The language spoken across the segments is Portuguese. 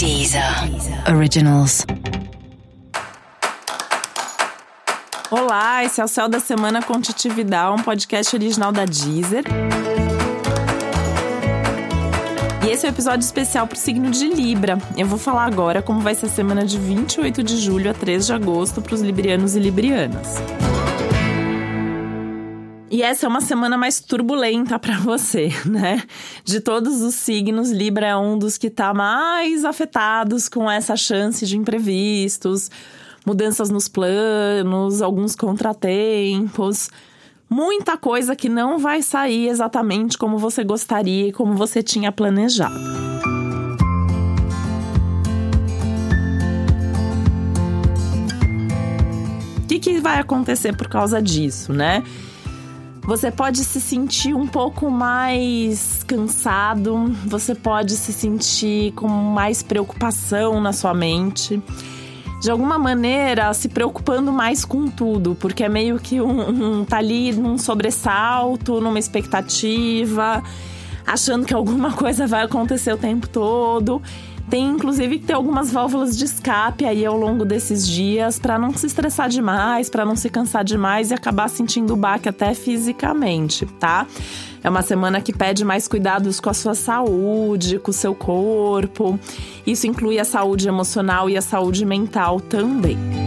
Deezer Originals. Olá, esse é o Céu da Semana com Titividade, um podcast original da Deezer. E esse é o um episódio especial para o signo de Libra. Eu vou falar agora como vai ser a semana de 28 de julho a 3 de agosto para os librianos e librianas. E essa é uma semana mais turbulenta para você, né? De todos os signos, Libra é um dos que está mais afetados com essa chance de imprevistos, mudanças nos planos, alguns contratempos, muita coisa que não vai sair exatamente como você gostaria e como você tinha planejado. O que, que vai acontecer por causa disso, né? Você pode se sentir um pouco mais cansado, você pode se sentir com mais preocupação na sua mente. De alguma maneira, se preocupando mais com tudo, porque é meio que um, um tá ali num sobressalto, numa expectativa, achando que alguma coisa vai acontecer o tempo todo. Tem inclusive que ter algumas válvulas de escape aí ao longo desses dias para não se estressar demais, para não se cansar demais e acabar sentindo o baque até fisicamente, tá? É uma semana que pede mais cuidados com a sua saúde, com o seu corpo. Isso inclui a saúde emocional e a saúde mental também.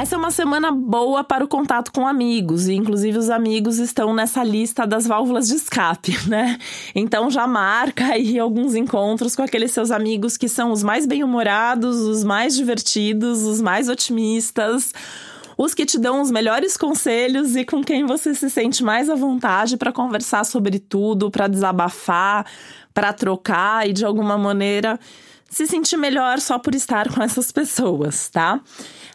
Essa é uma semana boa para o contato com amigos, e inclusive os amigos estão nessa lista das válvulas de escape, né? Então já marca aí alguns encontros com aqueles seus amigos que são os mais bem-humorados, os mais divertidos, os mais otimistas os que te dão os melhores conselhos e com quem você se sente mais à vontade para conversar sobre tudo, para desabafar, para trocar e de alguma maneira se sentir melhor só por estar com essas pessoas, tá?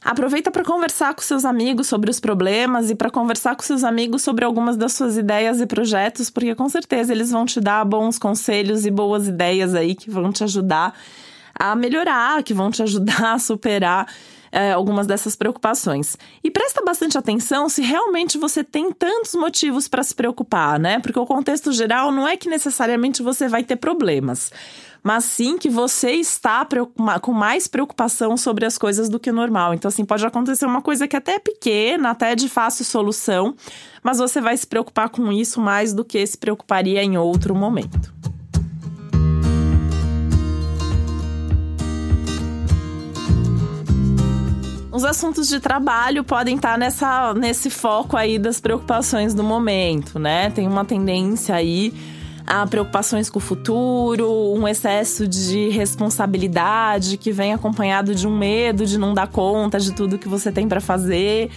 Aproveita para conversar com seus amigos sobre os problemas e para conversar com seus amigos sobre algumas das suas ideias e projetos, porque com certeza eles vão te dar bons conselhos e boas ideias aí que vão te ajudar a melhorar, que vão te ajudar a superar é, algumas dessas preocupações. E presta bastante atenção se realmente você tem tantos motivos para se preocupar, né? Porque o contexto geral não é que necessariamente você vai ter problemas mas sim que você está com mais preocupação sobre as coisas do que normal. Então, assim, pode acontecer uma coisa que até é pequena, até de fácil solução, mas você vai se preocupar com isso mais do que se preocuparia em outro momento. Os assuntos de trabalho podem estar nessa, nesse foco aí das preocupações do momento, né? Tem uma tendência aí a preocupações com o futuro, um excesso de responsabilidade que vem acompanhado de um medo de não dar conta de tudo que você tem para fazer.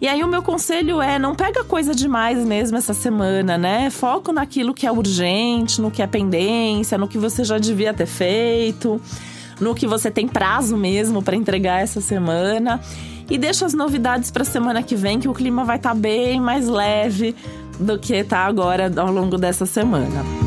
E aí o meu conselho é não pega coisa demais mesmo essa semana, né? Foco naquilo que é urgente, no que é pendência, no que você já devia ter feito, no que você tem prazo mesmo para entregar essa semana. E deixa as novidades para semana que vem, que o clima vai estar tá bem mais leve do que tá agora ao longo dessa semana.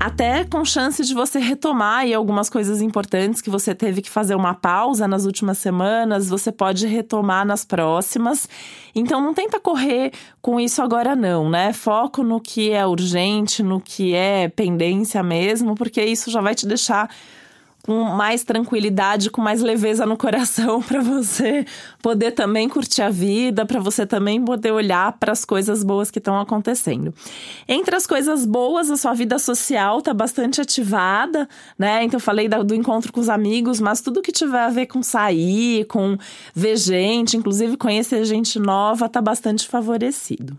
Até com chance de você retomar aí algumas coisas importantes que você teve que fazer uma pausa nas últimas semanas, você pode retomar nas próximas. Então não tenta correr com isso agora não, né? Foco no que é urgente, no que é pendência mesmo, porque isso já vai te deixar com mais tranquilidade, com mais leveza no coração para você poder também curtir a vida, para você também poder olhar para as coisas boas que estão acontecendo. Entre as coisas boas, a sua vida social tá bastante ativada, né? Então eu falei do encontro com os amigos, mas tudo que tiver a ver com sair, com ver gente, inclusive conhecer gente nova, tá bastante favorecido.